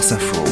France Info.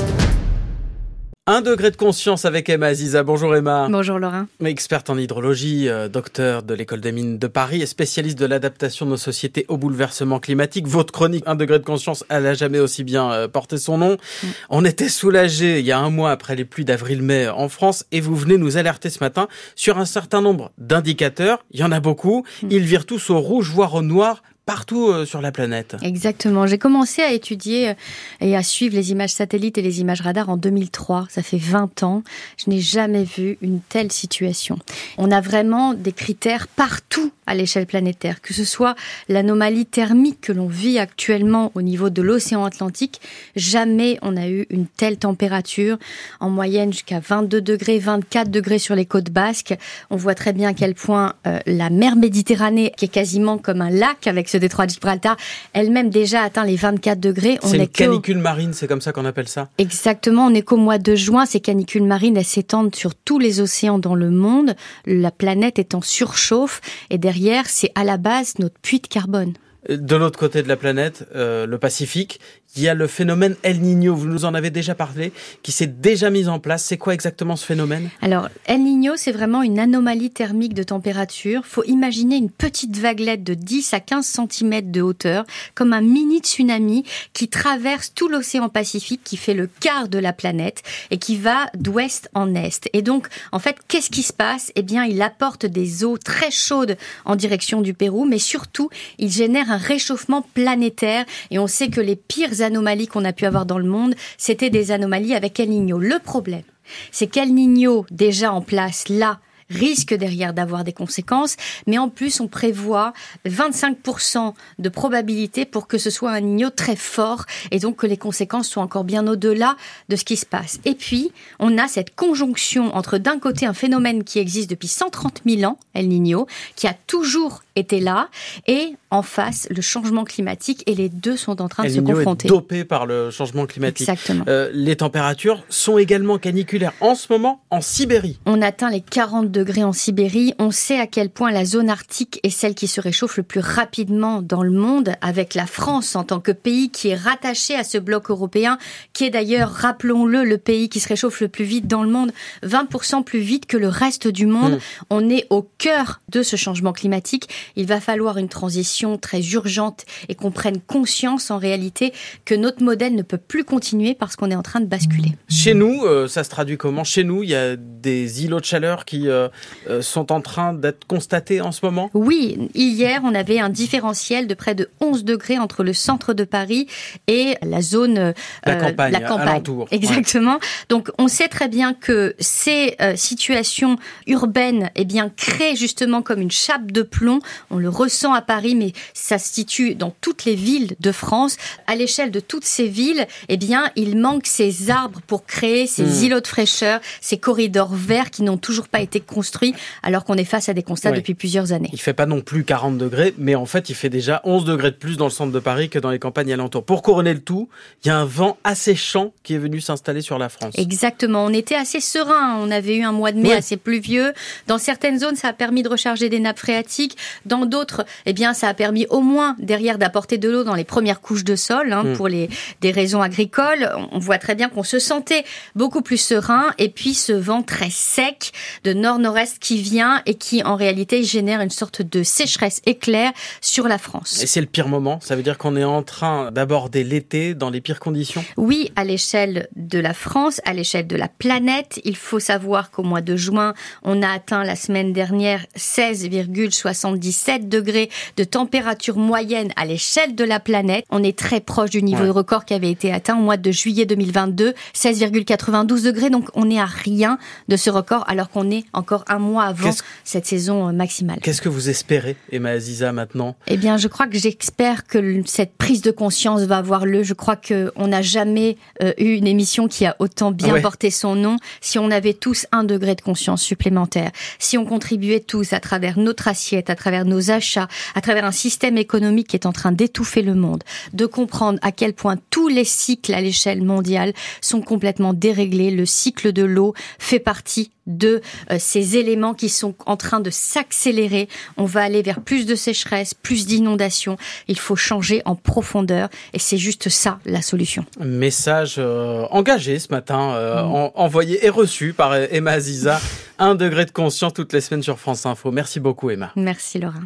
Un degré de conscience avec Emma Aziza. Bonjour Emma. Bonjour Laurent. Experte en hydrologie, euh, docteur de l'école des mines de Paris et spécialiste de l'adaptation de nos sociétés au bouleversement climatique. Votre chronique Un degré de conscience, elle a jamais aussi bien euh, porté son nom. Mm. On était soulagés il y a un mois après les pluies d'avril-mai en France et vous venez nous alerter ce matin sur un certain nombre d'indicateurs. Il y en a beaucoup. Mm. Ils virent tous au rouge, voire au noir partout euh, sur la planète. Exactement. J'ai commencé à étudier euh, et à suivre les images satellites et les images radars en 2003. Ça fait 20 ans. Je n'ai jamais vu une telle situation. On a vraiment des critères partout à l'échelle planétaire, que ce soit l'anomalie thermique que l'on vit actuellement au niveau de l'océan Atlantique. Jamais on a eu une telle température, en moyenne jusqu'à 22 degrés, 24 degrés sur les côtes basques. On voit très bien à quel point euh, la mer Méditerranée, qui est quasiment comme un lac avec ce détroit de Gibraltar, elle-même déjà atteint les 24 degrés. C'est une canicule marine, c'est comme ça qu'on appelle ça? Exactement, on est qu'au mois de juin, ces canicules marines, elles s'étendent sur tous les océans dans le monde, la planète est en surchauffe, et derrière, c'est à la base notre puits de carbone. De l'autre côté de la planète, euh, le Pacifique, il y a le phénomène El Niño, vous nous en avez déjà parlé, qui s'est déjà mis en place. C'est quoi exactement ce phénomène? Alors, El Niño, c'est vraiment une anomalie thermique de température. faut imaginer une petite vaguelette de 10 à 15 cm de hauteur, comme un mini tsunami qui traverse tout l'océan Pacifique, qui fait le quart de la planète et qui va d'ouest en est. Et donc, en fait, qu'est-ce qui se passe? Eh bien, il apporte des eaux très chaudes en direction du Pérou, mais surtout, il génère un réchauffement planétaire. Et on sait que les pires anomalies qu'on a pu avoir dans le monde, c'était des anomalies avec El Niño. Le problème, c'est qu'El Niño, déjà en place là, risque derrière d'avoir des conséquences, mais en plus on prévoit 25% de probabilité pour que ce soit un Niño très fort et donc que les conséquences soient encore bien au-delà de ce qui se passe. Et puis on a cette conjonction entre d'un côté un phénomène qui existe depuis 130 000 ans, El Niño, qui a toujours était là, et en face, le changement climatique, et les deux sont en train de se confronter. Est dopé par le changement climatique. Exactement. Euh, les températures sont également caniculaires en ce moment en Sibérie. On atteint les 40 degrés en Sibérie. On sait à quel point la zone arctique est celle qui se réchauffe le plus rapidement dans le monde, avec la France en tant que pays qui est rattaché à ce bloc européen, qui est d'ailleurs, rappelons-le, le pays qui se réchauffe le plus vite dans le monde, 20% plus vite que le reste du monde. Hmm. On est au cœur de ce changement climatique il va falloir une transition très urgente et qu'on prenne conscience en réalité que notre modèle ne peut plus continuer parce qu'on est en train de basculer. Chez nous, euh, ça se traduit comment? Chez nous, il y a des îlots de chaleur qui euh, euh, sont en train d'être constatés en ce moment? Oui, hier, on avait un différentiel de près de 11 degrés entre le centre de Paris et la zone... la campagne, la campagne. Exactement. Donc, on sait très bien que ces situations urbaines eh bien, créent justement comme une chape de plomb on le ressent à Paris, mais ça se situe dans toutes les villes de France. À l'échelle de toutes ces villes, eh bien, il manque ces arbres pour créer ces hmm. îlots de fraîcheur, ces corridors verts qui n'ont toujours pas été construits, alors qu'on est face à des constats depuis plusieurs années. Il fait pas non plus 40 degrés, mais en fait, il fait déjà 11 degrés de plus dans le centre de Paris que dans les campagnes alentours. Pour couronner le tout, il y a un vent asséchant qui est venu s'installer sur la France. Exactement. On était assez serein. On avait eu un mois de mai assez pluvieux. Dans certaines zones, ça a permis de recharger des nappes phréatiques. Dans d'autres, eh bien, ça a permis au moins derrière d'apporter de l'eau dans les premières couches de sol hein, mm. pour les des raisons agricoles. On voit très bien qu'on se sentait beaucoup plus serein. Et puis ce vent très sec de nord-nord-est qui vient et qui en réalité génère une sorte de sécheresse éclair sur la France. Et c'est le pire moment? Ça veut dire qu'on est en train d'aborder l'été dans les pires conditions? Oui, à l'échelle de la France, à l'échelle de la planète. Il faut savoir qu'au mois de juin, on a atteint la semaine dernière 16,77 7 degrés de température moyenne à l'échelle de la planète. On est très proche du niveau de record qui avait été atteint au mois de juillet 2022, 16,92 degrés. Donc on est à rien de ce record alors qu'on est encore un mois avant cette saison euh, maximale. Qu'est-ce que vous espérez, Emma Aziza, maintenant? Eh bien, je crois que j'espère que cette prise de conscience va avoir lieu. Je crois qu'on n'a jamais euh, eu une émission qui a autant bien porté son nom. Si on avait tous un degré de conscience supplémentaire, si on contribuait tous à travers notre assiette, à travers nos achats, à travers un système économique qui est en train d'étouffer le monde, de comprendre à quel point tous tous les cycles à l'échelle mondiale sont complètement déréglés. Le cycle de l'eau fait partie de euh, ces éléments qui sont en train de s'accélérer. On va aller vers plus de sécheresse, plus d'inondations. Il faut changer en profondeur et c'est juste ça la solution. Message euh, engagé ce matin, euh, mm. envoyé et reçu par Emma Aziza. Un degré de conscience toutes les semaines sur France Info. Merci beaucoup Emma. Merci Laura.